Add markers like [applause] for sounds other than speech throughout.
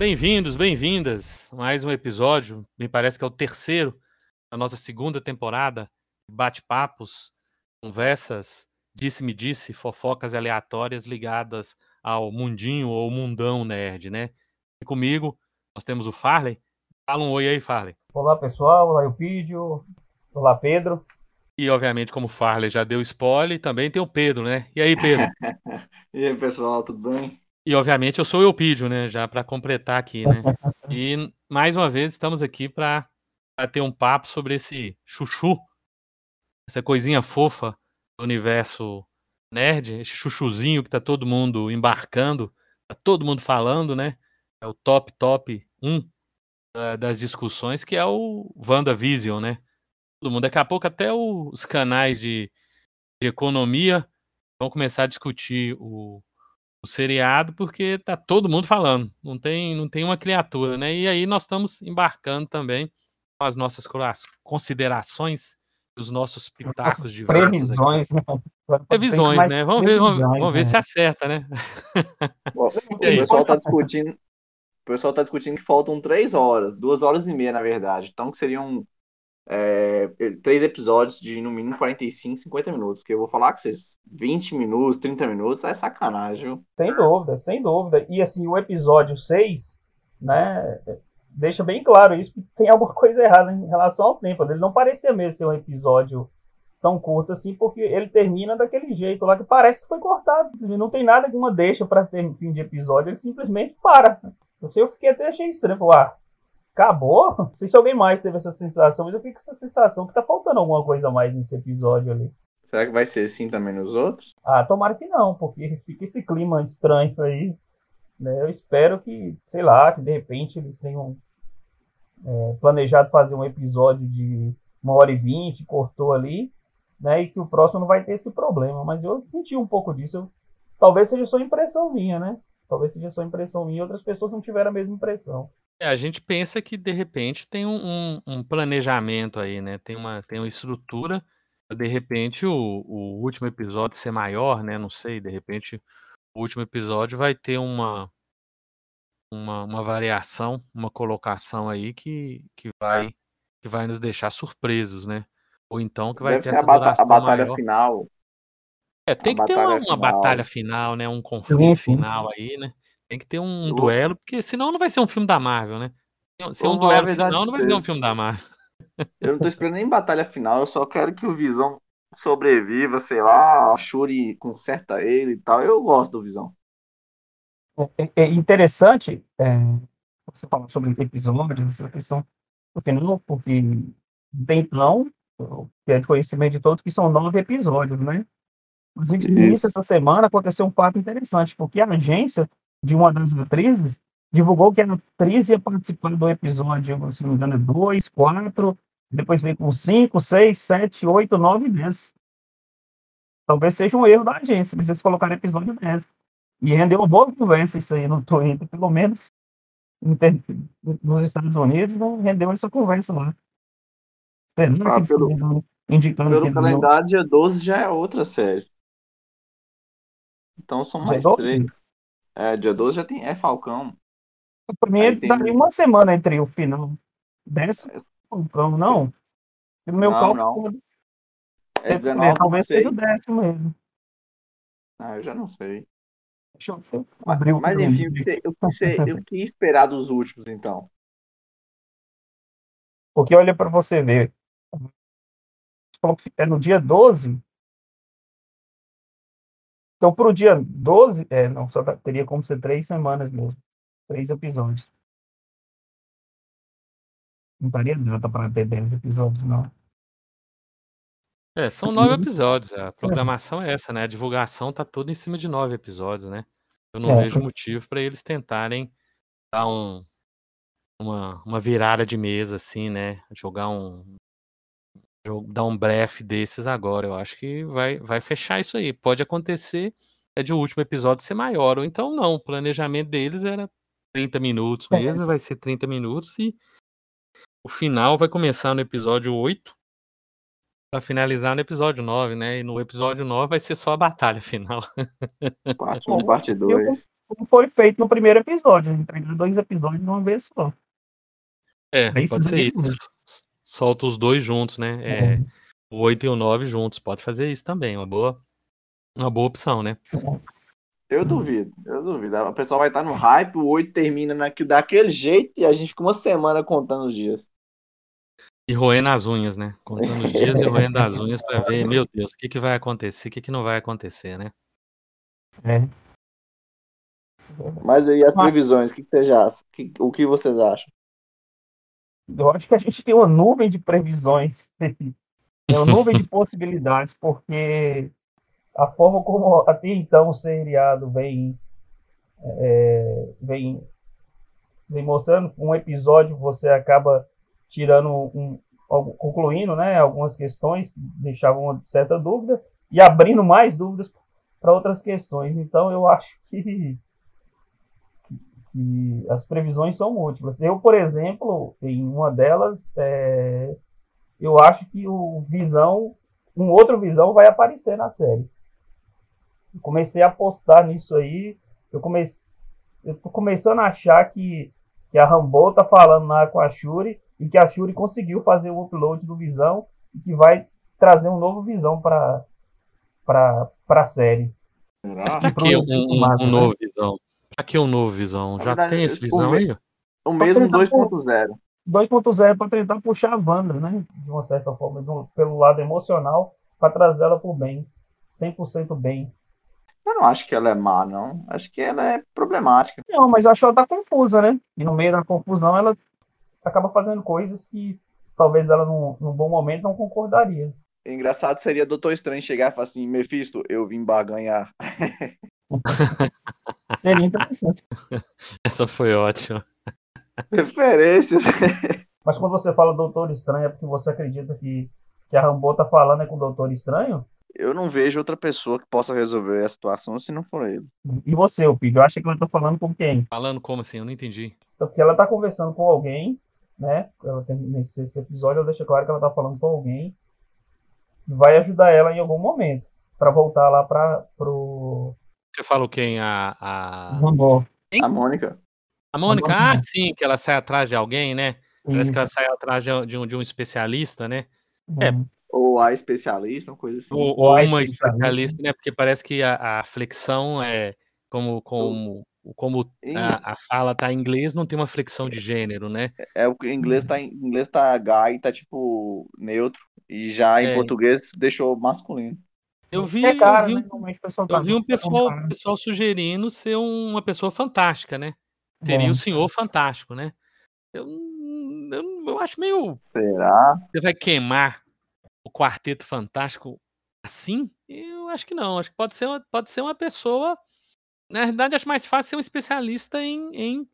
Bem-vindos, bem-vindas. Mais um episódio, me parece que é o terceiro da nossa segunda temporada. Bate-papos, conversas, disse-me disse, fofocas aleatórias ligadas ao mundinho ou mundão nerd, né? E comigo nós temos o Farley. Fala um oi aí, Farley. Olá, pessoal. Olá, Eupídio. Olá, Pedro. E, obviamente, como o Farley já deu spoiler, também tem o Pedro, né? E aí, Pedro? [laughs] e aí, pessoal, tudo bem? E, obviamente, eu sou o Eupídio, né? Já para completar aqui, né? [laughs] E, mais uma vez, estamos aqui para ter um papo sobre esse chuchu, essa coisinha fofa do universo nerd, esse chuchuzinho que tá todo mundo embarcando, tá todo mundo falando, né? É o top, top 1 uh, das discussões, que é o WandaVision, né? Todo mundo. Daqui a pouco até os canais de, de economia vão começar a discutir o, o seriado, porque tá todo mundo falando. Não tem, não tem uma criatura, né? E aí nós estamos embarcando também com as nossas considerações, os nossos pitacos de previsões, né? Previsões, né? Vamos ver, vamos, vamos ver se né? acerta, né? [laughs] Bom, o pessoal tá discutindo. O pessoal tá discutindo que faltam três horas, duas horas e meia, na verdade. Então, que seriam é, três episódios de no mínimo 45, 50 minutos. Que eu vou falar com vocês, 20 minutos, 30 minutos é sacanagem, viu? Sem dúvida, sem dúvida. E assim, o episódio 6, né, deixa bem claro isso, que tem alguma coisa errada em relação ao tempo. Ele não parecia mesmo ser um episódio tão curto assim, porque ele termina daquele jeito lá que parece que foi cortado. Não tem nada que uma deixa para ter fim de episódio, ele simplesmente para. Eu fiquei até achei estranho. Ah, acabou? Não sei se alguém mais teve essa sensação, mas eu fiquei com essa sensação que tá faltando alguma coisa a mais nesse episódio ali. Será que vai ser assim também nos outros? Ah, tomara que não, porque fica esse clima estranho aí. Né? Eu espero que, sei lá, que de repente eles tenham é, planejado fazer um episódio de uma hora e vinte, cortou ali, né? E que o próximo não vai ter esse problema. Mas eu senti um pouco disso. Eu, talvez seja só impressão minha, né? Talvez seja só impressão minha e outras pessoas não tiveram a mesma impressão. É, a gente pensa que de repente tem um, um, um, planejamento aí, né? Tem uma, tem uma estrutura. De repente o, o último episódio ser maior, né? Não sei, de repente o último episódio vai ter uma, uma, uma variação, uma colocação aí que, que, vai, que vai nos deixar surpresos, né? Ou então que vai Deve ter ser essa a, bata a batalha maior. final. É, tem que ter uma, uma batalha final, né? Um conflito final aí, né? Tem que ter um duelo, porque senão não vai ser um filme da Marvel, né? Se é um duelo final, não vai ser um filme da Marvel. [laughs] Eu não tô esperando nem batalha final, eu só quero que o Visão sobreviva, sei lá, a Shuri conserta ele e tal. Eu gosto do Visão. É, é, é interessante é, você falar sobre episódios, essa questão, porque não, porque tem então, que é de conhecimento de todos, que são nove episódios, né? Mas início dessa semana aconteceu um fato interessante, porque a agência de uma das atrizes, divulgou que a atriz ia participar do episódio, se não me engano, 2, é 4, depois veio com 5, 6, 7, 8, 9 e 10. Talvez seja um erro da agência, eles colocaram episódio 10. E rendeu uma boa conversa isso aí no Twitter, pelo menos nos Estados Unidos, não rendeu essa conversa lá. Ah, pelo, indicando pelo calendário, dia 12 já é outra série. Então são mais três. É, dia 12 já tem. É Falcão. Pra mim, tem... daria uma semana entre o final dessa e Falcão, não? No meu não, cálculo. Não. É 19 é, Talvez seja o décimo mesmo. Ah, eu já não sei. Deixa eu abrir Mas, mas enfim, o que, você, o, que esperar dos últimos, então? Porque olha para você ver. É no dia 12, então, para o dia 12, é, não, só teria como ser três semanas mesmo. Três episódios. Não estaria data para ter dez episódios, não. É, são nove episódios. A programação é. é essa, né? A divulgação tá toda em cima de nove episódios, né? Eu não é, vejo motivo para eles tentarem dar um, uma, uma virada de mesa, assim, né? Jogar um, dar um bref desses agora. Eu acho que vai, vai fechar isso aí. Pode acontecer é de o último episódio ser maior, ou então não. O planejamento deles era 30 minutos é. mesmo, é. vai ser 30 minutos e o final vai começar no episódio 8 para finalizar no episódio 9, né? E no episódio 9 vai ser só a batalha [laughs] final. Parte 1, [laughs] parte 2. como foi feito no primeiro episódio, entre dois episódios de uma vez só. É, é pode ser isso. Solta os dois juntos, né? É, é. O 8 e o 9 juntos. Pode fazer isso também. Uma boa, uma boa opção, né? Eu duvido, eu duvido. A pessoa vai estar no hype, o 8 termina naquilo, daquele jeito e a gente fica uma semana contando os dias. E roendo as unhas, né? Contando os dias e [laughs] roendo as unhas para ver, meu Deus, o que, que vai acontecer, o que, que não vai acontecer, né? É. Mas aí as previsões, o que, que já, o que vocês acham? Eu acho que a gente tem uma nuvem de previsões, é uma nuvem de [laughs] possibilidades, porque a forma como até então o seriado vem, é, vem, vem mostrando, um episódio você acaba tirando um, concluindo né, algumas questões que deixavam uma certa dúvida e abrindo mais dúvidas para outras questões. Então eu acho que que as previsões são múltiplas. Eu, por exemplo, em uma delas, é, eu acho que o Visão, um outro Visão vai aparecer na série. Eu comecei a apostar nisso aí. Eu comecei, eu tô começando a achar que, que a Rambo tá falando lá com a Shuri e que a Shuri conseguiu fazer o upload do Visão e que vai trazer um novo Visão para para a série. Mas pra que um, um, um, novo Visão? Aqui é um novo Visão. Já verdade, tem esse Visão aí? O mesmo 2.0. 2.0 para tentar puxar a Wanda, né? De uma certa forma, do, pelo lado emocional, para trazer ela para o bem. 100% bem. Eu não acho que ela é má, não. Acho que ela é problemática. Não, mas eu acho que ela tá confusa, né? E no meio da confusão ela acaba fazendo coisas que talvez ela, num, num bom momento, não concordaria. Engraçado seria Doutor Estranho chegar e falar assim: Mephisto, eu vim barganhar. [laughs] Seria interessante. [laughs] Essa foi ótima. Referências. Mas quando você fala Doutor Estranho, é porque você acredita que, que a Rambo tá falando é com o Doutor Estranho? Eu não vejo outra pessoa que possa resolver a situação se não for ele. E você, o? Eu acho que ela tá falando com quem? Falando como assim? Eu não entendi. Então, porque ela tá conversando com alguém, né? Ela tem, nesse sexto episódio, ela deixa claro que ela tá falando com alguém que vai ajudar ela em algum momento para voltar lá para pro você falou quem? A. A, a Mônica. A Mônica, ah, sim, que ela sai atrás de alguém, né? Parece que ela sai atrás de um, de um especialista, né? É. Ou a especialista, uma coisa assim. Ou, ou uma especialista, né? Porque parece que a, a flexão é como, como, como a, a, fala tá em inglês, não tem uma flexão de gênero, né? É, é o inglês tá, inglês tá guy, tá tipo neutro, e já em é. português deixou masculino. Eu vi, é cara, eu vi, né? eu vi um pessoal, pessoal sugerindo ser uma pessoa fantástica, né? Seria Bom. o senhor fantástico, né? Eu, eu, eu acho meio. Será? Você vai queimar o quarteto fantástico assim? Eu acho que não. Acho que pode ser uma, pode ser uma pessoa. Na verdade, acho mais fácil ser um especialista em, em,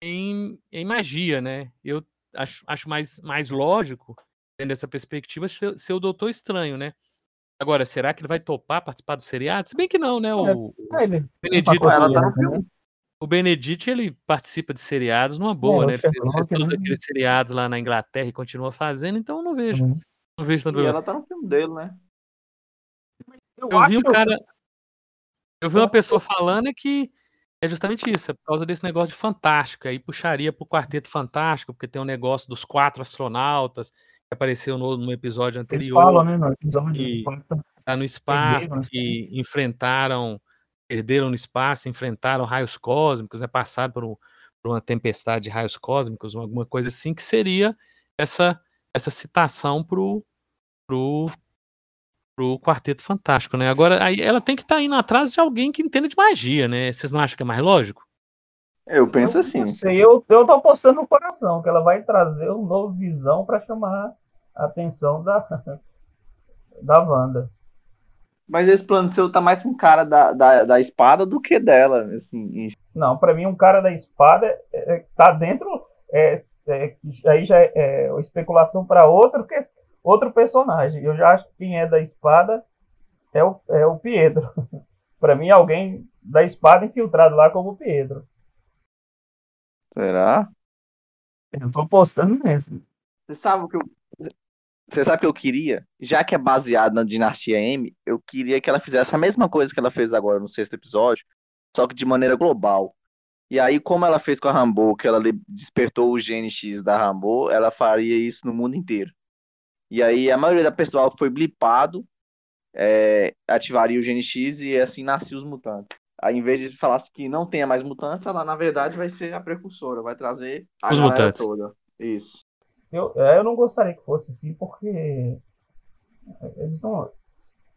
em, em magia, né? Eu acho, acho mais, mais lógico, tendo essa perspectiva, ser, ser o Doutor Estranho, né? Agora, será que ele vai topar participar do seriado? Se bem que não, né? O, é, ele, Benedito, ela tá no filme. O Benedict, ele participa de seriados numa boa, é, né? Ele fez todos né? aqueles seriados lá na Inglaterra e continua fazendo, então eu não vejo. Uhum. Não vejo tanto E ela tá no filme dele, né? Eu, eu vi um cara. Eu vi uma pessoa falando que é justamente isso, é por causa desse negócio de fantástico. Aí puxaria pro Quarteto Fantástico, porque tem um negócio dos quatro astronautas apareceu no, no episódio anterior. Eles falam, né? No episódio que tá no espaço, que enfrentaram, perderam no espaço, enfrentaram raios cósmicos, né? Passaram por, um, por uma tempestade de raios cósmicos, alguma coisa assim, que seria essa, essa citação pro, pro, pro Quarteto Fantástico, né? Agora, aí ela tem que estar tá indo atrás de alguém que entenda de magia, né? Vocês não acham que é mais lógico? Eu penso eu assim. Sei, eu, eu tô apostando no coração que ela vai trazer um novo visão para chamar atenção da, [laughs] da Wanda. Mas esse plano seu tá mais com um cara da, da, da espada do que dela, assim. Não, para mim um cara da espada é, é, tá dentro. É, é, aí já é, é especulação para outro, que, outro personagem. Eu já acho que quem é da espada é o, é o Pietro. [laughs] para mim, alguém da espada infiltrado lá como o Pietro. Será? Eu tô apostando nessa. Você sabe o que eu. Você sabe o que eu queria? Já que é baseado na dinastia M, eu queria que ela fizesse a mesma coisa que ela fez agora no sexto episódio, só que de maneira global. E aí, como ela fez com a Rambo, que ela despertou o gene X da Rambo, ela faria isso no mundo inteiro. E aí, a maioria da pessoal que foi blipado é, ativaria o gene X e assim nasciam os mutantes. Aí, em vez de falar que não tenha mais mutantes, ela na verdade vai ser a precursora, vai trazer a os mutantes. toda. Isso. Eu, é, eu não gostaria que fosse assim, porque eles não,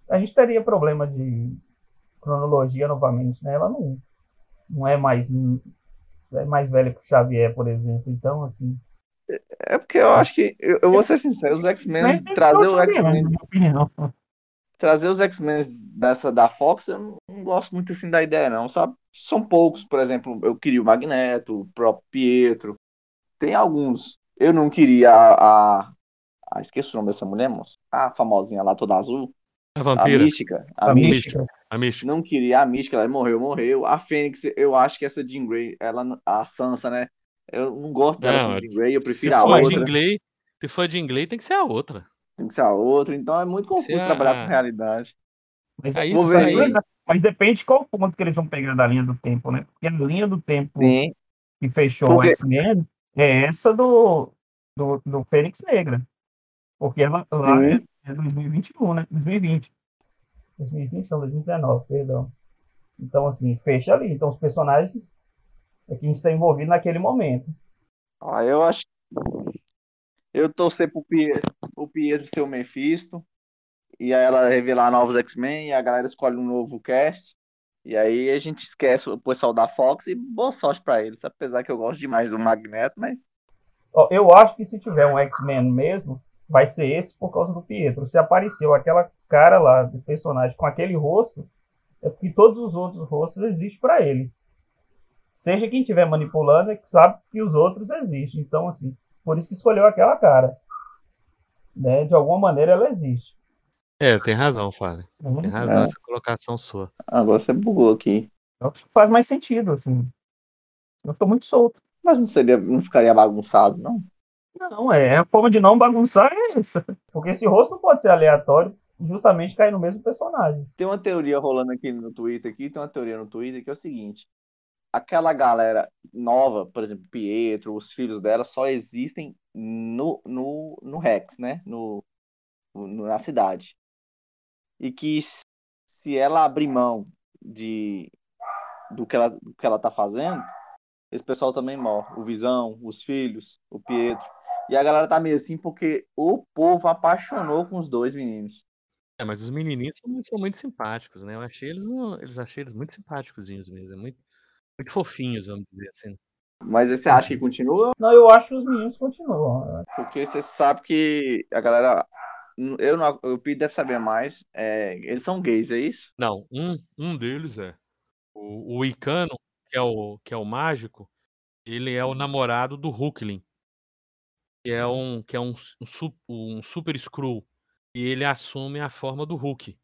a gente teria problema de cronologia novamente, né? Ela não, não é mais é mais velha que o Xavier, por exemplo. Então, assim. É porque eu acho que, eu, eu vou ser sincero, os X-Men, trazer o X-Men. Trazer os X-Men dessa da Fox, eu não, não, gosto muito assim da ideia, não, sabe? São poucos, por exemplo, eu queria o Magneto, o próprio Pietro. Tem alguns. Eu não queria a. a, a esqueci o nome dessa mulher, moço. A famosinha lá, toda azul. A vampira. A mística. A, a mística. mística. A mística. Não queria a mística, ela morreu, morreu. A Fênix, eu acho que essa Jean Grey, ela, a Sansa, né? Eu não gosto dela não, Jean Grey, eu prefiro a outra. Jean Grey, se for Jean Grey, tem que ser a outra. Tem que ser a outra, então é muito confuso trabalhar a... com realidade. Mas, é isso aí... mas depende de qual ponto que eles vão pegar da linha do tempo, né? Porque a linha do tempo Sim. que fechou Porque... o X-Men é essa do, do, do Fênix Negra. Porque ela lá é, é 2021, né? 2020. 2020 não, 2019, perdão. Então, assim, fecha ali. Então, os personagens é quem está envolvido naquele momento. Ah, eu acho. Eu torcer pro Pietro, o Pietro ser o Mephisto. E aí ela revelar novos X-Men. E a galera escolhe um novo cast. E aí a gente esquece o pessoal da Fox e boa sorte pra eles. Apesar que eu gosto demais do Magneto, mas. Eu acho que se tiver um X-Men mesmo, vai ser esse por causa do Pietro. Se apareceu aquela cara lá do personagem com aquele rosto, é porque todos os outros rostos existem para eles. Seja quem estiver manipulando, é que sabe que os outros existem. Então, assim, por isso que escolheu aquela cara. Né? De alguma maneira ela existe. É, tem razão, Fábio. Uhum. Tem razão é. essa colocação sua. Agora você bugou aqui. Faz mais sentido, assim. Eu tô muito solto. Mas não seria, não ficaria bagunçado, não? Não, é a forma de não bagunçar é essa. Porque esse rosto não pode ser aleatório, justamente cair no mesmo personagem. Tem uma teoria rolando aqui no Twitter, aqui tem uma teoria no Twitter que é o seguinte: aquela galera nova, por exemplo, Pietro, os filhos dela, só existem no, no, no Rex, né? No, no, na cidade. E que se ela abrir mão de do que ela, do que ela tá fazendo, esse pessoal também morre. O Visão, os filhos, o Pietro. E a galera tá meio assim porque o povo apaixonou com os dois meninos. É, mas os menininhos são, são muito simpáticos, né? Eu achei eles, eles achei eles muito simpáticos mesmo, é muito, muito fofinhos, vamos dizer assim. Mas você acha que continua? Não, eu acho que os meninos continuam. Porque você sabe que a galera. Eu não, o Pete deve saber mais. É, eles são gays, é isso? Não, um, um deles é. O, o Icano, que é o, que é o mágico, ele é o namorado do Hulkling que é um, que é um, um, um super Skrull, e ele assume a forma do Hulk.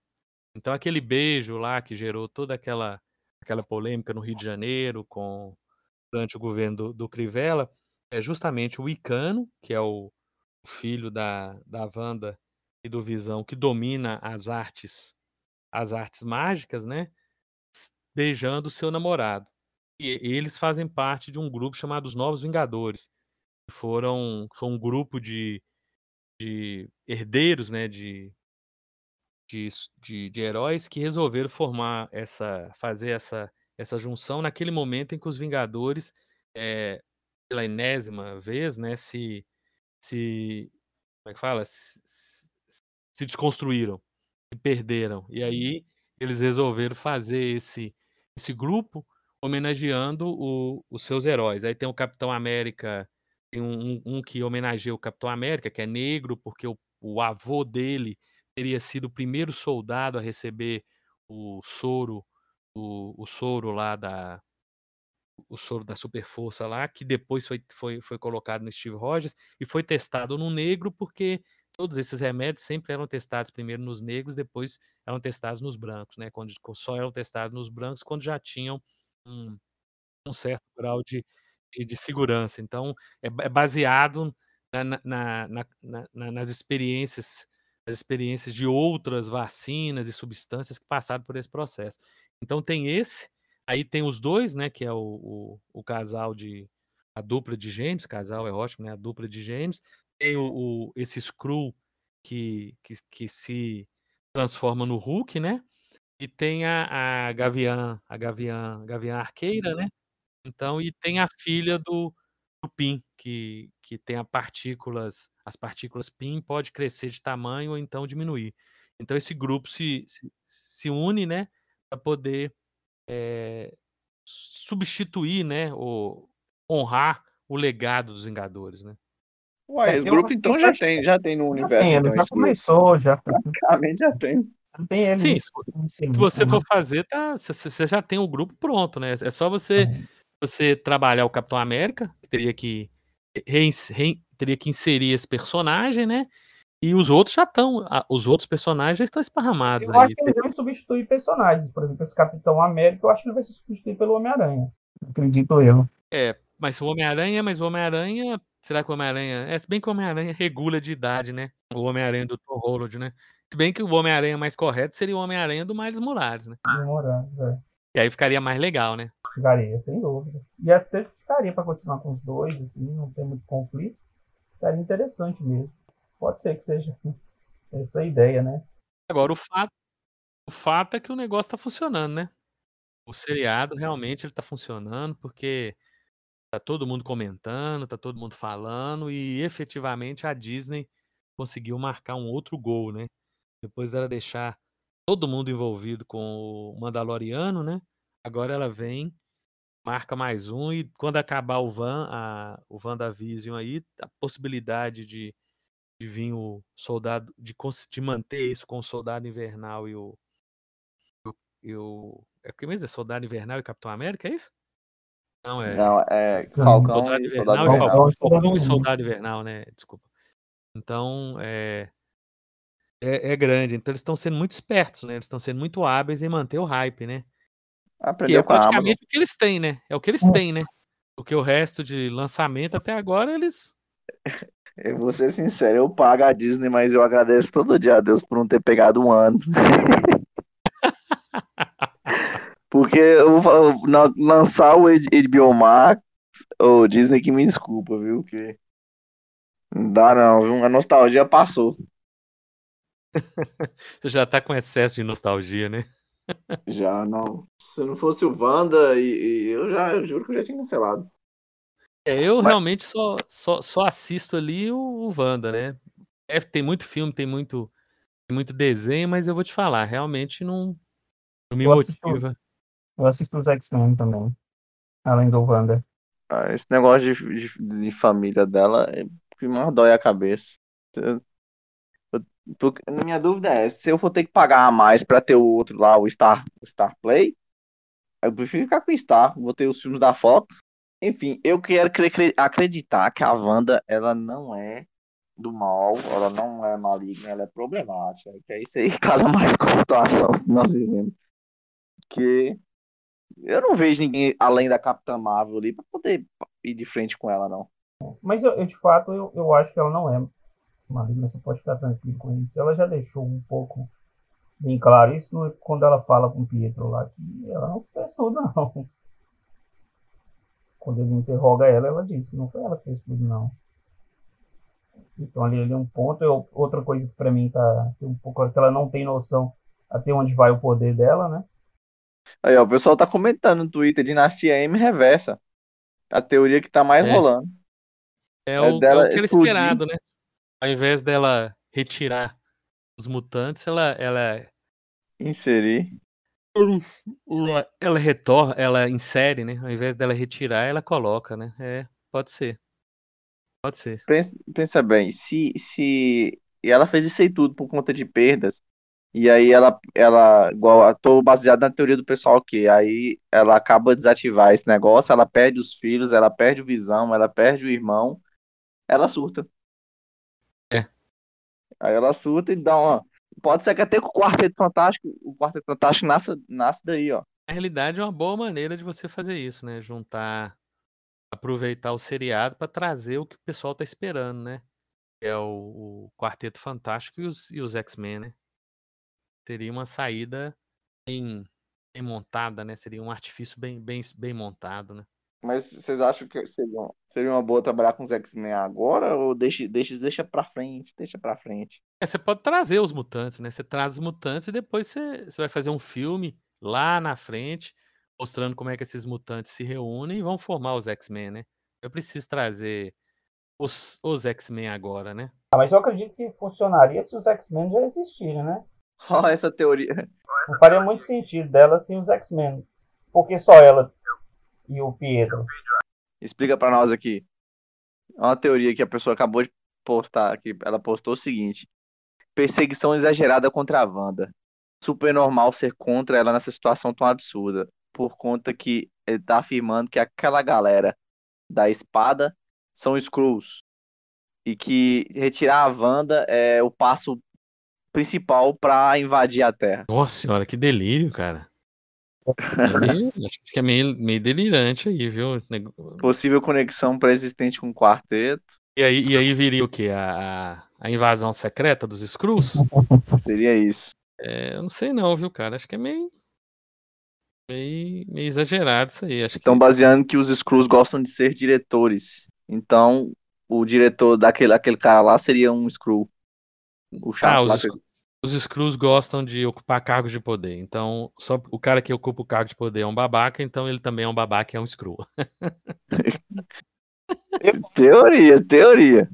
Então aquele beijo lá que gerou toda aquela, aquela polêmica no Rio de Janeiro com durante o governo do, do Crivella é justamente o Icano, que é o filho da, da Wanda e do Visão, que domina as artes as artes mágicas, né? Beijando seu namorado. E eles fazem parte de um grupo chamado os Novos Vingadores, foram foi um grupo de, de herdeiros, né, de, de, de, de, heróis que resolveram formar essa, fazer essa, essa junção naquele momento em que os Vingadores, é, pela enésima vez, né, se, se como é que fala, se, se desconstruíram, se perderam. E aí eles resolveram fazer esse, esse grupo homenageando o, os seus heróis. Aí tem o Capitão América tem um, um, que homenageia o Capitão América, que é negro, porque o, o avô dele teria sido o primeiro soldado a receber o soro, o, o soro lá da o soro da super força lá, que depois foi, foi, foi colocado no Steve Rogers e foi testado no negro, porque todos esses remédios sempre eram testados primeiro nos negros, depois eram testados nos brancos, né? Quando só eram testados nos brancos quando já tinham um, um certo grau de, de, de segurança. Então, é, é baseado na, na, na, nas experiências as experiências de outras vacinas e substâncias que passaram por esse processo. Então tem esse, Aí tem os dois, né? Que é o, o, o casal de. A dupla de gêmeos, casal é ótimo, né? A dupla de gêmeos. Tem o, o esse Skrull que, que, que se transforma no Hulk, né? E tem a, a Gavião, a Gavião, Gavião Arqueira, né? Então, e tem a filha do, do PIN, que, que tem a partículas, as partículas PIN pode crescer de tamanho ou então diminuir. Então esse grupo se, se, se une, né, para poder é, substituir, né, ou honrar o legado dos Vingadores, né? Ué, esse grupo então já tem, já tem no universo. Tem, então, já começou, já. Praticamente já tem. Tem ele. Sim, se, se você for fazer, tá, você já tem o grupo pronto, né? É só você você trabalhar o Capitão América, que teria que re, re, teria que inserir esse personagem, né? E os outros já estão, os outros personagens já estão esparramados. Eu aí. acho que eles vão substituir personagens. Por exemplo, esse Capitão América, eu acho que ele vai ser substituído pelo Homem-Aranha. Acredito eu. É, mas o Homem-Aranha, mas o Homem-Aranha. Será que o Homem-Aranha. É, se bem que o Homem-Aranha regula de idade, né? O Homem-Aranha do Tom Holland, né? Se bem que o Homem-Aranha mais correto seria o Homem-Aranha do Miles Morales, né? Morales, é. E aí ficaria mais legal, né? Ficaria, sem dúvida. E até ficaria para continuar com os dois, assim, não tem muito conflito. Ficaria interessante mesmo. Pode ser que seja [laughs] essa a ideia, né? Agora, o fato, o fato é que o negócio está funcionando, né? O seriado realmente ele tá funcionando porque tá todo mundo comentando, tá todo mundo falando e efetivamente a Disney conseguiu marcar um outro gol, né? Depois dela deixar todo mundo envolvido com o Mandaloriano, né? Agora ela vem, marca mais um e quando acabar o Van, a, o WandaVision aí, a possibilidade de, de vir o soldado, de, de manter isso com o Soldado Invernal e o, e o é o que mesmo? É Soldado Invernal e Capitão América, é isso? Não, é. Não, é Falcão Soldado Invernal e, Soldado Falcão, Falcão e Soldado Invernal, né? Desculpa. Então, é, é, é grande. Então eles estão sendo muito espertos, né? Eles estão sendo muito hábeis em manter o hype, né? que é praticamente o que eles têm, né? É o que eles hum. têm, né? Porque o resto de lançamento até agora eles. [laughs] Eu vou ser sincero, eu pago a Disney, mas eu agradeço todo dia a Deus por não ter pegado um ano. [laughs] Porque eu vou falar, lançar o HBO Max, o Disney que me desculpa, viu? Que não dá não, viu? A nostalgia passou. [laughs] Você já tá com excesso de nostalgia, né? [laughs] Já, não. Se não fosse o Wanda, e, e eu já eu juro que eu já tinha cancelado. É, eu Mas... realmente só, só, só assisto ali o, o Wanda, né? É, tem muito filme, tem muito, tem muito desenho, mas eu vou te falar, realmente não, não me eu motiva. Assisto, eu assisto os X-Men também, além do Wanda. Ah, esse negócio de, de, de família dela é que mais dói a cabeça. Porque, minha dúvida é, se eu for ter que pagar a mais para ter o outro lá, o Star, o Star Play, eu prefiro ficar com o Star, vou ter os filmes da Fox. Enfim, eu quero acreditar que a Wanda, ela não é do mal, ela não é maligna, ela é problemática. Que é isso aí casa mais com a situação que nós vivemos. Que eu não vejo ninguém além da Capitã Marvel ali para poder ir de frente com ela, não. Mas eu, eu de fato, eu, eu acho que ela não é Marina, você pode ficar tranquilo com isso. Ela já deixou um pouco bem claro isso quando ela fala com o Pietro lá, que ela não tudo, [laughs] não. Quando ele interroga ela, ela diz que não foi ela que fez tudo, não. Então ali, ali é um ponto. Eu, outra coisa que para mim tá um pouco que ela não tem noção até onde vai o poder dela, né? Aí, ó, o pessoal tá comentando no Twitter, Dinastia M reversa. A teoria que tá mais é. rolando. É, é o, dela é o que era esperado, né? ao invés dela retirar os mutantes, ela ela inserir ela retorna, ela insere, né? Ao invés dela retirar, ela coloca, né? É, pode ser. Pode ser. Pensa, pensa bem, se se e ela fez isso aí tudo por conta de perdas, e aí ela ela igual tô baseado na teoria do pessoal que aí ela acaba de desativar esse negócio, ela perde os filhos, ela perde o visão, ela perde o irmão, ela surta. Aí ela surta e dá uma. Pode ser que até com o Quarteto Fantástico, o Quarteto Fantástico nasce, nasce daí, ó. Na realidade, é uma boa maneira de você fazer isso, né? Juntar, aproveitar o seriado para trazer o que o pessoal tá esperando, né? É o, o Quarteto Fantástico e os, e os X-Men, né? Seria uma saída em bem montada, né? Seria um artifício bem, bem, bem montado, né? Mas vocês acham que seria, seria uma boa trabalhar com os X-Men agora ou deixa, deixa, deixa pra frente, deixa pra frente? É, você pode trazer os mutantes, né? Você traz os mutantes e depois você, você vai fazer um filme lá na frente, mostrando como é que esses mutantes se reúnem e vão formar os X-Men, né? Eu preciso trazer os, os X-Men agora, né? Ah, mas eu acredito que funcionaria se os X-Men já existirem, né? Ó, essa teoria. Não faria muito sentido dela sem os X-Men. Porque só ela e o Pietro. Explica pra nós aqui. É uma teoria que a pessoa acabou de postar aqui. Ela postou o seguinte: perseguição exagerada contra a Wanda. Super normal ser contra ela nessa situação tão absurda. Por conta que ele tá afirmando que aquela galera da espada são Skrulls. E que retirar a Wanda é o passo principal para invadir a Terra. Nossa senhora, que delírio, cara. É meio, [laughs] acho que é meio, meio delirante aí, viu? Possível conexão pré-existente com o quarteto. E aí, e aí viria o quê? A, a invasão secreta dos Skrulls? Seria isso. É, eu não sei não, viu, cara? Acho que é meio. Meio, meio exagerado isso aí. Acho Estão que... baseando que os Skrulls gostam de ser diretores. Então, o diretor daquele aquele cara lá seria um Skrull. O chato ah, os, Skrulls gostam de ocupar cargos de poder. Então, só o cara que ocupa o cargo de poder é um babaca, então ele também é um babaca e é um Skrull. [laughs] teoria, teoria.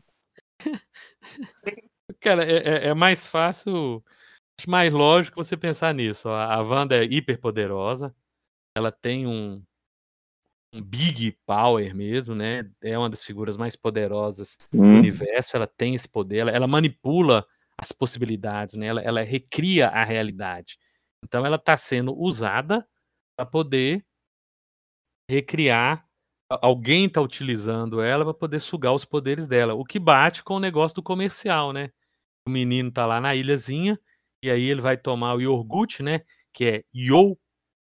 [laughs] Cara, é, é, é, mais fácil, mais lógico você pensar nisso. A, a Wanda é hiper poderosa, ela tem um, um big power mesmo, né? É uma das figuras mais poderosas do universo. Ela tem esse poder, ela, ela manipula as possibilidades, né? Ela, ela recria a realidade. Então ela está sendo usada para poder recriar. Alguém está utilizando ela para poder sugar os poderes dela, o que bate com o negócio do comercial, né? O menino tá lá na ilhazinha e aí ele vai tomar o iogurte, né? Que é Yo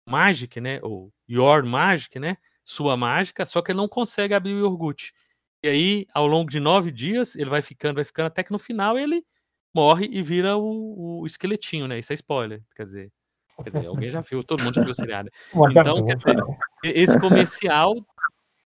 Magic, né? Ou Your Magic, né? Sua mágica, só que ele não consegue abrir o iogurte. E aí, ao longo de nove dias, ele vai ficando, vai ficando, até que no final ele morre e vira o, o esqueletinho, né? Isso é spoiler, quer dizer. Quer dizer, alguém já viu, todo mundo já viu o seriado. [laughs] Então, quer dizer, esse comercial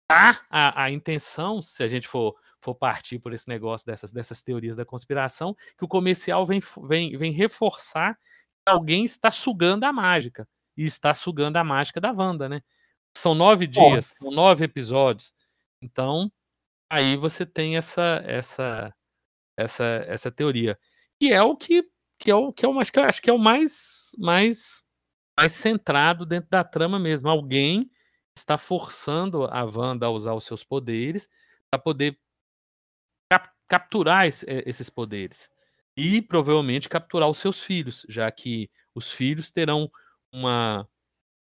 tá a, a intenção, se a gente for, for partir por esse negócio dessas, dessas teorias da conspiração, que o comercial vem, vem, vem reforçar que alguém está sugando a mágica. E está sugando a mágica da Wanda, né? São nove dias, são nove episódios. Então, aí você tem essa essa essa essa teoria que é o que que é o que é o acho que, acho que é o mais mais mais centrado dentro da trama mesmo. Alguém está forçando a Wanda a usar os seus poderes para poder cap capturar esse, esses poderes e provavelmente capturar os seus filhos, já que os filhos terão uma,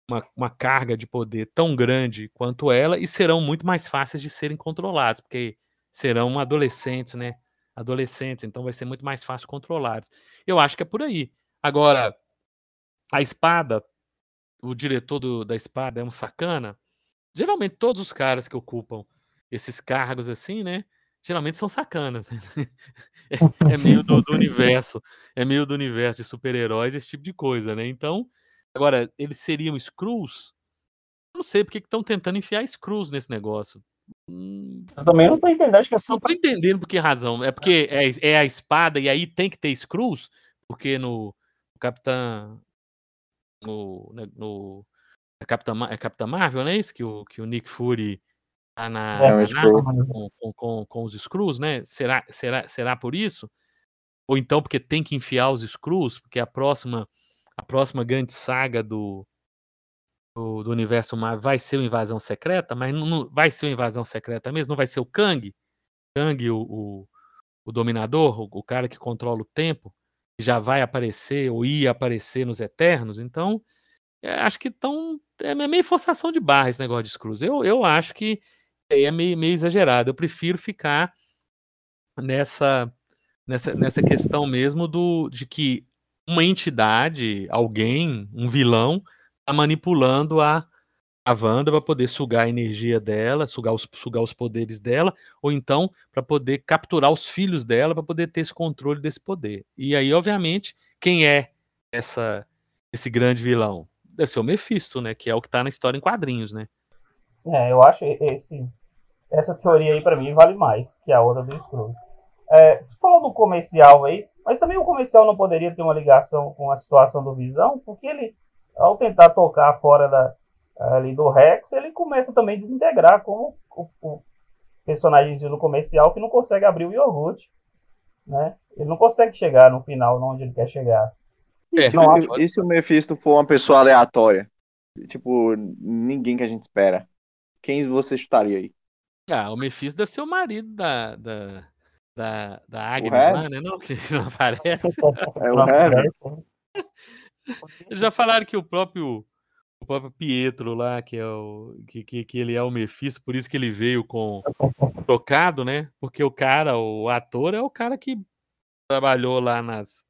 uma, uma, carga de poder tão grande quanto ela e serão muito mais fáceis de serem controlados, porque serão adolescentes, né? Adolescentes, então vai ser muito mais fácil controlados. Eu acho que é por aí. Agora, a espada, o diretor do, da espada é um sacana. Geralmente todos os caras que ocupam esses cargos assim, né? Geralmente são sacanas. Né? [laughs] É, é, meio do, do, universo, é meio do universo de super-heróis, esse tipo de coisa, né? Então, agora, eles seriam Skrulls? Não sei porque estão tentando enfiar Skrulls nesse negócio. Eu também não tô entendendo, acho que é só. Não tô entendendo por que razão. É porque é, é a espada e aí tem que ter Screws? Porque no, Capitã. No. Né, no é Capitã, é Capitã Marvel, não é isso? Que o, que o Nick Fury tá na, é, na nave com, com, com, com, os Screws, né? Será, será, será por isso? Ou então porque tem que enfiar os Screws? Porque a próxima, a próxima grande saga do, do, do, universo Marvel vai ser uma invasão secreta, mas não, não, vai ser uma invasão secreta mesmo, não vai ser o Kang, Kang, o, o, o dominador, o, o, cara que controla o tempo, que já vai aparecer ou ia aparecer nos Eternos, então é, acho que tão, é meio forçação de barra esse negócio de Screws. Eu, eu acho que é meio, meio exagerado, eu prefiro ficar nessa, nessa, nessa questão mesmo do, de que uma entidade, alguém, um vilão, manipulando a, a Wanda para poder sugar a energia dela, sugar os, sugar os poderes dela, ou então para poder capturar os filhos dela para poder ter esse controle desse poder. E aí, obviamente, quem é essa esse grande vilão? deve ser o Mephisto, né? Que é o que tá na história em quadrinhos, né? É, eu acho esse, essa teoria aí para mim vale mais que a outra do Scrooge. É, você falou do comercial aí, mas também o comercial não poderia ter uma ligação com a situação do Visão, porque ele, ao tentar tocar fora da, ali do Rex, ele começa também a desintegrar com o, o personagem do comercial que não consegue abrir o iogurte, né? Ele não consegue chegar no final onde ele quer chegar. É, e, se, o, e se o Mephisto for uma pessoa aleatória? Tipo, ninguém que a gente espera. Quem você chutaria aí? Ah, o Mephisto deve ser o marido da, da, da, da Agnes lá, né? Não, que não [laughs] aparece. É o Harry. [laughs] [laughs] [laughs] Já falaram que o próprio o próprio Pietro lá, que é o que, que, que, ele é o Mephisto, por isso que ele veio com tocado, né? Porque o cara, o ator é o cara que trabalhou lá nas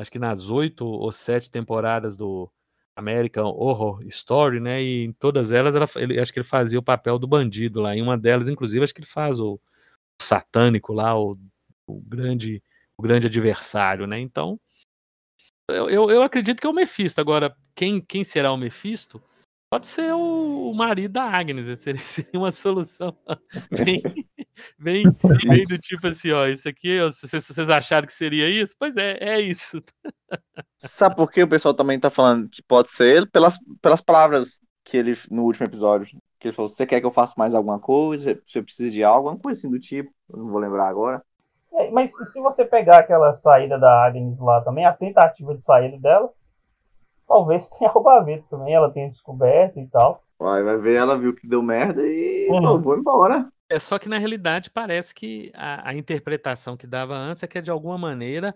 acho que nas oito ou sete temporadas do American Horror Story, né? E em todas elas, ela, ele, acho que ele fazia o papel do bandido lá. Em uma delas, inclusive, acho que ele faz o, o satânico lá, o, o, grande, o grande adversário, né? Então, eu, eu, eu, acredito que é o Mephisto. Agora, quem, quem será o Mephisto? Pode ser o, o marido da Agnes, seria, [laughs] seria uma solução [laughs] bem, bem, bem do tipo assim, ó, isso aqui, vocês, vocês acharam que seria isso? Pois é, é isso. [laughs] Sabe por que o pessoal também tá falando que pode ser ele? Pelas, pelas palavras que ele, no último episódio, que ele falou, você quer que eu faça mais alguma coisa? Você precisa de algo? Alguma coisa assim do tipo, eu não vou lembrar agora. É, mas se você pegar aquela saída da Agnes lá também, a tentativa de saída dela, talvez [laughs] tenha algo a ver também, ela tenha descoberto e tal. Vai, vai ver, ela viu que deu merda e uhum. vou embora. É só que na realidade parece que a, a, interpretação que dava antes é que de alguma maneira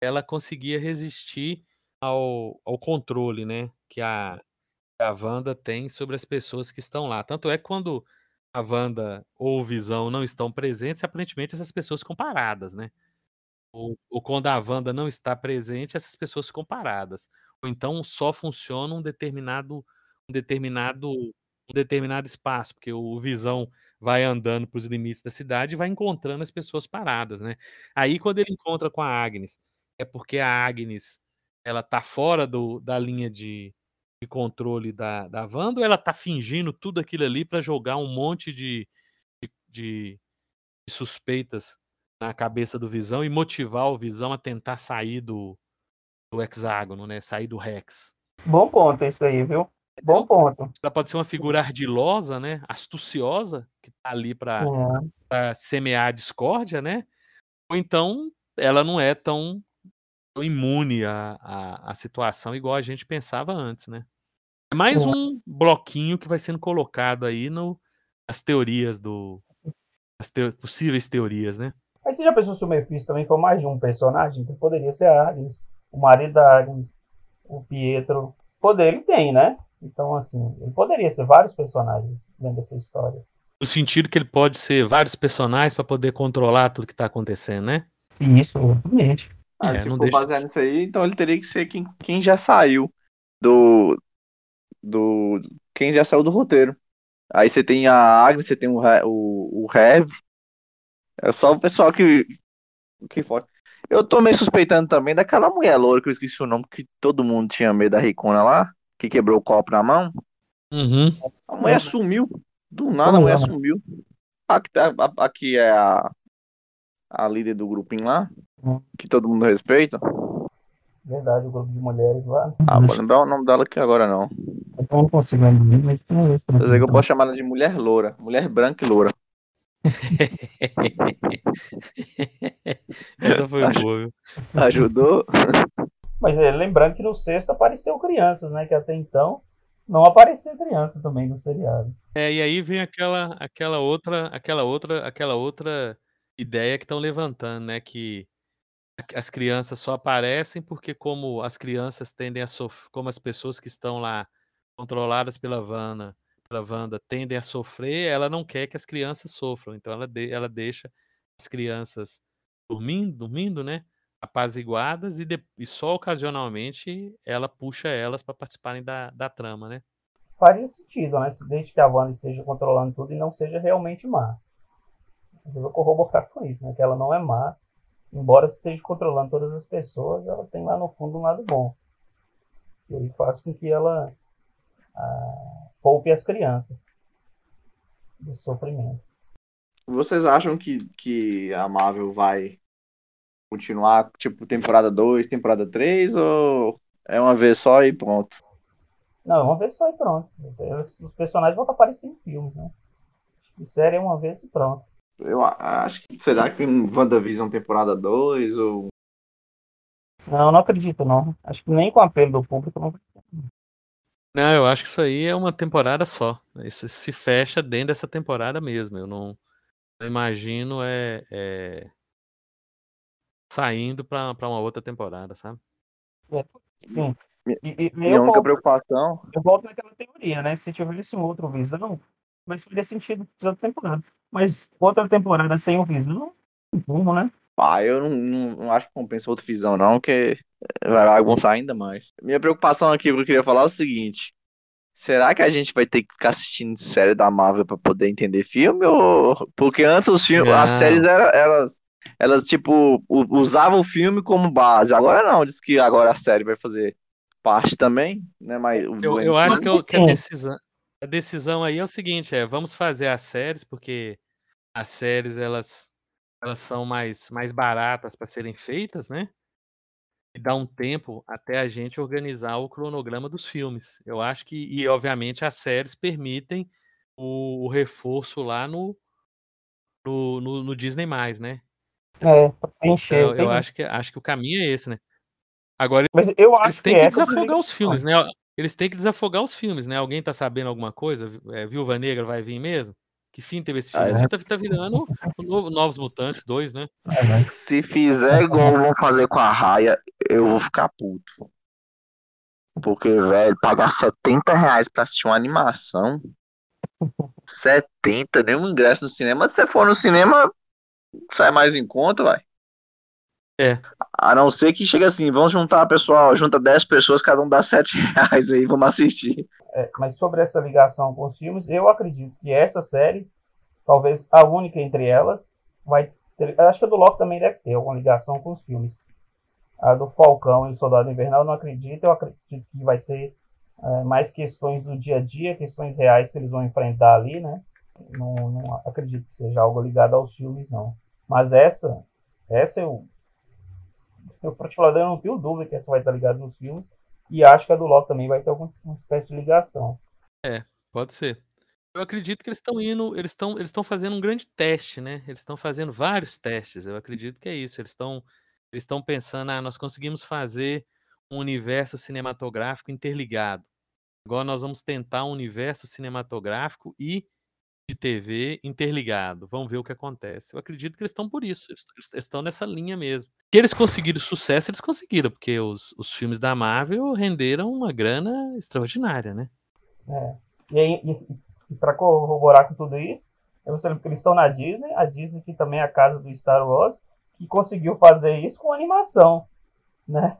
ela conseguia resistir ao, ao controle, né? Que a, a Wanda tem sobre as pessoas que estão lá. Tanto é que quando a Wanda ou o Visão não estão presentes, aparentemente essas pessoas ficam paradas, né? Ou, ou quando a Wanda não está presente, essas pessoas ficam paradas. Ou então só funciona um determinado um determinado um determinado espaço, porque o Visão vai andando para os limites da cidade e vai encontrando as pessoas paradas, né? Aí quando ele encontra com a Agnes, é porque a Agnes ela tá fora do, da linha de, de controle da, da Wanda ou ela tá fingindo tudo aquilo ali para jogar um monte de, de, de, suspeitas na cabeça do Visão e motivar o Visão a tentar sair do, do hexágono, né? Sair do Rex. Bom ponto isso aí, viu? Bom ponto. Ela pode ser uma figura ardilosa, né? Astuciosa, que tá ali para é. semear a discórdia, né? Ou então ela não é tão, imune à, à, à, situação igual a gente pensava antes, né? É mais um bloquinho que vai sendo colocado aí no, as teorias do. as te, possíveis teorias, né? Mas você já pensou se o Mephisto também for mais de um personagem? Que poderia ser a Agnes, o marido da Agnes, o Pietro. Poder ele tem, né? Então, assim, ele poderia ser vários personagens dentro dessa história. No sentido que ele pode ser vários personagens para poder controlar tudo que está acontecendo, né? Sim, isso, obviamente. Ah, é, se for baseado de... nisso aí, então ele teria que ser quem, quem já saiu do, do. Quem já saiu do roteiro. Aí você tem a Agnes, você tem o, o, o Rev. É só o pessoal que. que for. Eu tô meio suspeitando também daquela mulher loura que eu esqueci o nome, que todo mundo tinha medo da Ricona lá que quebrou o copo na mão. Uhum. A mulher sumiu. Do nada a mulher sumiu. Aqui, aqui é a, a líder do grupinho lá, uhum. Que todo mundo respeita. Verdade, o grupo de mulheres lá. Ah, vou lembrar o nome dela aqui agora não. Eu não consigo lembrar, mas não é isso. Eu sei que eu posso chamar ela de mulher loura. Mulher branca e loura. [laughs] Essa foi boa, viu? Ajudou? [laughs] Mas é, lembrando que no sexto apareceu crianças, né? Que até então não aparecia criança também no seriado. É, e aí vem aquela, aquela outra, aquela outra, aquela outra ideia que estão levantando, né? Que as crianças só aparecem porque como as crianças tendem a sofrer, como as pessoas que estão lá controladas pela Vana, pela Wanda, tendem a sofrer, ela não quer que as crianças sofram. Então ela, de, ela deixa as crianças dormindo, dormindo, né? apaziguadas e, de, e só ocasionalmente ela puxa elas para participarem da, da trama, né? Faria sentido, né? Desde que a Wanda esteja controlando tudo e não seja realmente má. Eu vou corroborar com isso, né? Que ela não é má. Embora esteja controlando todas as pessoas, ela tem lá no fundo um lado bom. E aí faz com que ela ah, poupe as crianças do sofrimento. Vocês acham que, que a Marvel vai continuar, tipo, temporada 2, temporada 3, ou é uma vez só e pronto? Não, uma vez só e pronto. Os personagens vão aparecer em filmes, né? E série é uma vez e pronto. Eu acho que. Será que tem WandaVision temporada 2 ou. Não, não acredito, não. Acho que nem com apelo do público não Não, eu acho que isso aí é uma temporada só. Isso se fecha dentro dessa temporada mesmo. Eu não, não imagino é, é, saindo para uma outra temporada, sabe? É, sim. E, e Minha única volto, preocupação. Eu volto naquela teoria, né? Se tivesse um outro visão, mas faria sentido outra temporada. Mas outra temporada sem o visão, como, né? Ah, eu não, não, não, acho que compensa outra visão, não, que vai bagunçar ainda mais. Minha preocupação aqui, que eu queria falar é o seguinte: será que a gente vai ter que ficar assistindo série da Marvel para poder entender filme? Ou... Porque antes os filmes, as séries eram, elas, elas, tipo, usavam o filme como base. Agora não, diz que agora a série vai fazer parte também, né? Mas eu, eu acho que, eu, que, a decisão, a decisão aí é o seguinte, é vamos fazer as séries porque as séries elas elas são mais mais baratas para serem feitas, né? E dá um tempo até a gente organizar o cronograma dos filmes. Eu acho que e obviamente as séries permitem o, o reforço lá no no, no, no Disney né? É, encher. Eu, eu acho que acho que o caminho é esse, né? Agora, Mas eu acho eles têm que, que desafogar os filmes, né? Eles têm que desafogar os filmes, né? Alguém tá sabendo alguma coisa? É, Viúva Negra vai vir mesmo? Que fim teve esse filme? Ah, é. Filme tá, tá virando novo, Novos Mutantes 2, né? Se fizer igual vão fazer com a Raia, eu vou ficar puto. Porque, velho, pagar 70 reais pra assistir uma animação. 70, nem um ingresso no cinema. Se você for no cinema, sai mais em conta, vai. É. A não ser que chegue assim, vamos juntar, pessoal, junta 10 pessoas, cada um dá 7 [laughs] reais aí, vamos assistir. É, mas sobre essa ligação com os filmes, eu acredito que essa série, talvez a única entre elas, vai ter. Acho que a do Loki também deve ter alguma ligação com os filmes. A do Falcão e o Soldado Invernal, eu não acredito. Eu acredito que vai ser é, mais questões do dia a dia, questões reais que eles vão enfrentar ali, né? Não, não acredito que seja algo ligado aos filmes, não. Mas essa, essa eu eu, pra te falar, eu não tenho dúvida que essa vai estar ligada nos filmes. E acho que a do Loki também vai ter alguma espécie de ligação. É, pode ser. Eu acredito que eles estão indo, eles estão eles estão fazendo um grande teste, né? Eles estão fazendo vários testes. Eu acredito que é isso. Eles estão eles estão pensando, ah, nós conseguimos fazer um universo cinematográfico interligado. Agora nós vamos tentar um universo cinematográfico e de TV interligado. Vamos ver o que acontece. Eu acredito que eles estão por isso. Eles estão nessa linha mesmo. Que eles conseguiram sucesso, eles conseguiram, porque os, os filmes da Marvel renderam uma grana extraordinária, né? É. E, aí, e, e para corroborar com tudo isso, eu sei que eles estão na Disney, a Disney que também é a casa do Star Wars, que conseguiu fazer isso com animação, [laughs] né?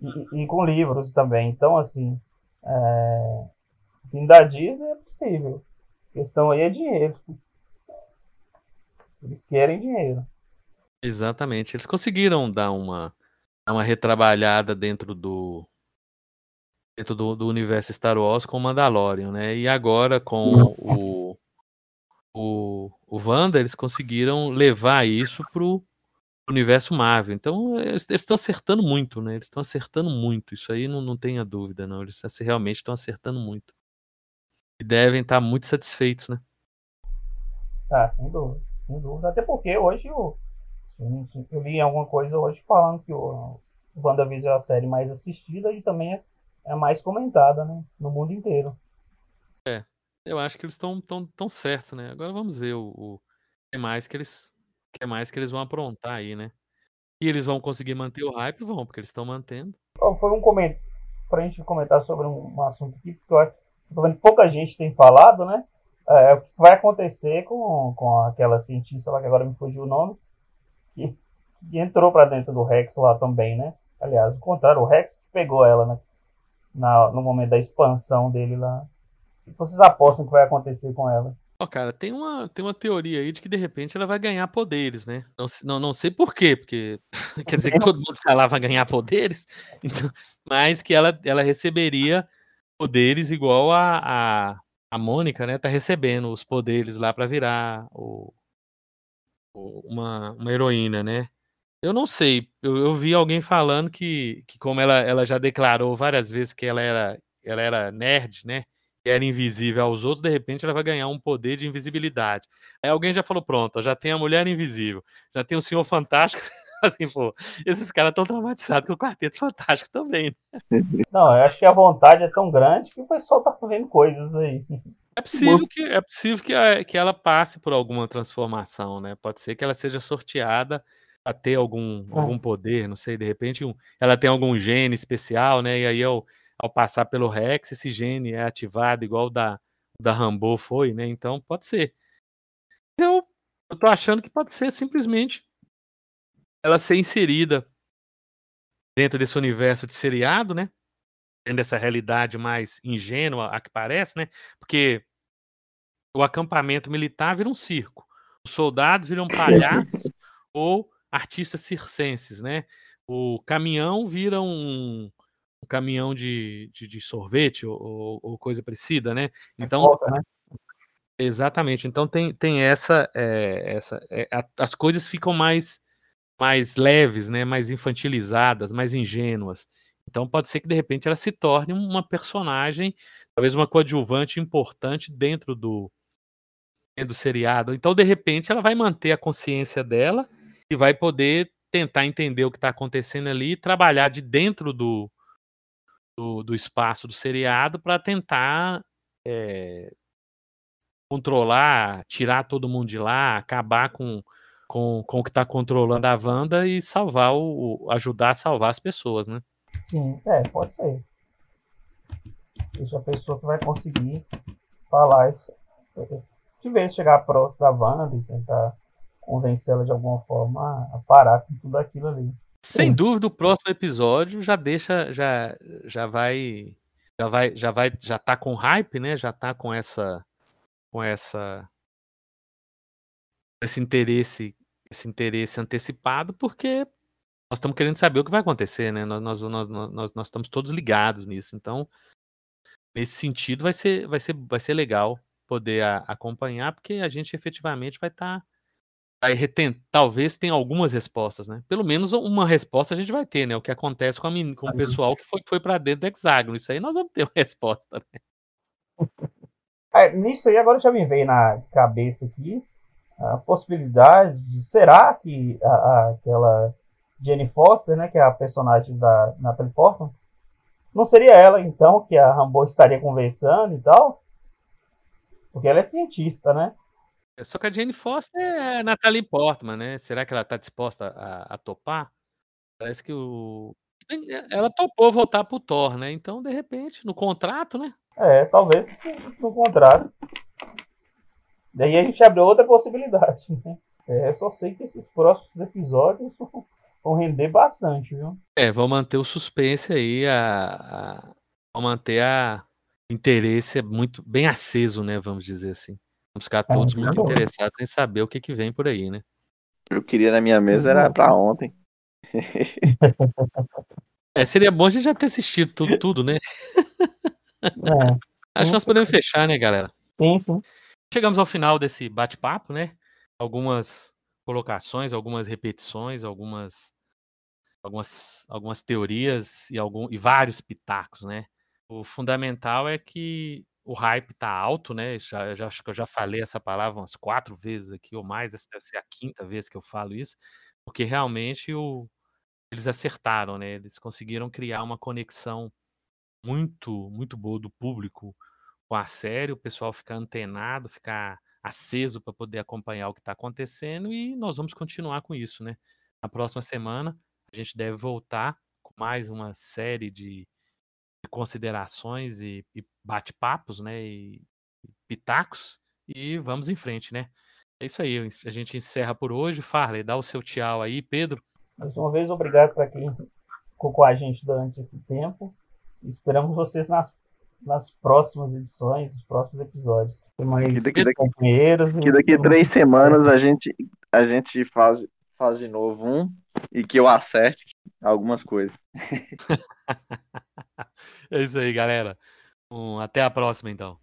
E, e com livros também. Então, assim, é... da Disney é possível. A questão aí é dinheiro. Eles querem dinheiro. Exatamente. Eles conseguiram dar uma, uma retrabalhada dentro do dentro do, do universo Star Wars com o Mandalorian, né? E agora com o o, o Wanda, eles conseguiram levar isso pro universo Marvel. Então, eles estão acertando muito, né? Eles estão acertando muito. Isso aí não, não tenha dúvida, não. Eles realmente estão acertando muito. E devem estar muito satisfeitos, né? Ah, sem dúvida. Sem dúvida. Até porque hoje o, eu li alguma coisa hoje falando que o WandaVision é a série mais assistida e também é, é mais comentada, né? No mundo inteiro. É, eu acho que eles estão tão, tão certos, né? Agora vamos ver o, o que mais que eles que mais que eles vão aprontar aí, né? E eles vão conseguir manter o hype, vão, porque eles estão mantendo. Foi um comentário pra gente comentar sobre um, um assunto aqui, porque eu tô vendo pouca gente tem falado, né? É, o que vai acontecer com, com aquela cientista lá que agora me fugiu o nome, que, que entrou para dentro do Rex lá também, né? Aliás, o contrário, o Rex que pegou ela né? Na, no momento da expansão dele lá. O que vocês apostam que vai acontecer com ela? Oh, cara, tem uma, tem uma teoria aí de que de repente ela vai ganhar poderes, né? Não, não, não sei por quê, porque [laughs] quer dizer que todo mundo que lá vai ganhar poderes, [laughs] então, mas que ela, ela receberia poderes igual a, a, a Mônica, né? Tá recebendo os poderes lá para virar o, o, uma, uma heroína, né? Eu não sei. Eu, eu, vi alguém falando que, que como ela, ela já declarou várias vezes que ela era, ela era nerd, né? Era invisível aos outros, de repente ela vai ganhar um poder de invisibilidade. Aí alguém já falou, pronto, já tem a mulher invisível, já tem o Senhor Fantástico. [laughs] [laughs] assim, pô, esses caras estão traumatizados com o Quarteto Fantástico também. Né? [laughs] Não, eu acho que a vontade é tão grande que o pessoal tá vendo coisas aí. É possível, que, é possível que, a, que ela passe por alguma transformação, né? Pode ser que ela seja sorteada a ter algum, é. algum poder, não sei, de repente um, ela tem algum gene especial, né? E aí ao, ao passar pelo Rex, esse gene é ativado igual o da, da Rambo foi, né? Então pode ser. Eu, eu tô achando que pode ser simplesmente ela ser inserida dentro desse universo de seriado, né? Dentro dessa realidade mais ingênua, a que parece, né? Porque o acampamento militar vira um circo. Os soldados viram palhaços [laughs] ou artistas circenses, né? O caminhão vira um, um caminhão de, de, de sorvete ou, ou, coisa parecida, né? É então, volta, né? exatamente. Então tem, tem essa, é, essa é, a, as coisas ficam mais mais leves, né? Mais infantilizadas, mais ingênuas. Então pode ser que de repente ela se torne uma personagem, talvez uma coadjuvante importante dentro do do seriado. Então de repente ela vai manter a consciência dela e vai poder tentar entender o que está acontecendo ali e trabalhar de dentro do, do, do espaço do seriado para tentar é, controlar, tirar todo mundo de lá, acabar com, com, com o que está controlando a Wanda e salvar o, ajudar a salvar as pessoas, né? Sim, é, pode ser. Seja a pessoa que vai conseguir falar isso. De vez chegar próximo da Wanda e tentar convencê-la de alguma forma a parar com tudo aquilo ali. Sem Sim. dúvida, o próximo episódio já deixa, já, já vai, já vai, já vai, já tá com hype, né? Já tá com essa, com essa, esse interesse, esse interesse antecipado, porque nós estamos querendo saber o que vai acontecer, né? Nós, nós, nós, nós, nós estamos todos ligados nisso. Então, nesse sentido, vai ser, vai ser, vai ser legal poder a, acompanhar, porque a gente efetivamente vai estar tá vai retent... talvez tenha algumas respostas, né? Pelo menos uma resposta a gente vai ter, né? O que acontece com, a com o pessoal que foi, foi para dentro do hexágono. Isso aí nós vamos ter uma [laughs] resposta. Né? É, nisso aí agora já me veio na cabeça aqui a possibilidade de será que a, a, aquela Jenny Foster, né, que é a personagem da Natalie Portman, não seria ela então que a Rambo estaria conversando e tal? Porque ela é cientista, né? É, só que a Jane Foster é Natalie Portman, né? Será que ela tá disposta a, a topar? Parece que o. Ela topou voltar pro Thor, né? Então, de repente, no contrato, né? É, talvez no contrato. Daí a gente abre outra possibilidade, né? É, eu só sei que esses próximos episódios vão render bastante, viu? É, vão manter o suspense aí, a, a, vão manter a interesse muito bem aceso, né? Vamos dizer assim. Vamos ficar é, todos muito interessados em saber o que, que vem por aí, né? Eu queria na minha mesa era para ontem. [laughs] é, seria bom a gente já ter assistido tudo, tudo né? É. Acho que nós podemos fechar, né, galera? Sim, sim. Chegamos ao final desse bate-papo, né? Algumas colocações, algumas repetições, algumas algumas, algumas teorias e, algum, e vários pitacos, né? O fundamental é que o hype tá alto, né? Já, já, acho que eu já falei essa palavra umas quatro vezes aqui ou mais. Essa deve ser a quinta vez que eu falo isso, porque realmente o, eles acertaram, né? Eles conseguiram criar uma conexão muito, muito boa do público com a série, o pessoal ficar antenado, ficar aceso para poder acompanhar o que está acontecendo e nós vamos continuar com isso, né? Na próxima semana a gente deve voltar com mais uma série de considerações e, e bate-papos, né? E, e pitacos. E vamos em frente, né? É isso aí. A gente encerra por hoje. Farley, dá o seu tchau aí, Pedro. Mais uma vez, obrigado para quem ficou com a gente durante esse tempo. Esperamos vocês nas, nas próximas edições, nos próximos episódios. Tem mais que daqui, daqui, companheiros. Que daqui três semanas a gente, a gente faz, faz de novo um e que eu acerte algumas coisas. [laughs] é isso aí, galera. Um, até a próxima, então.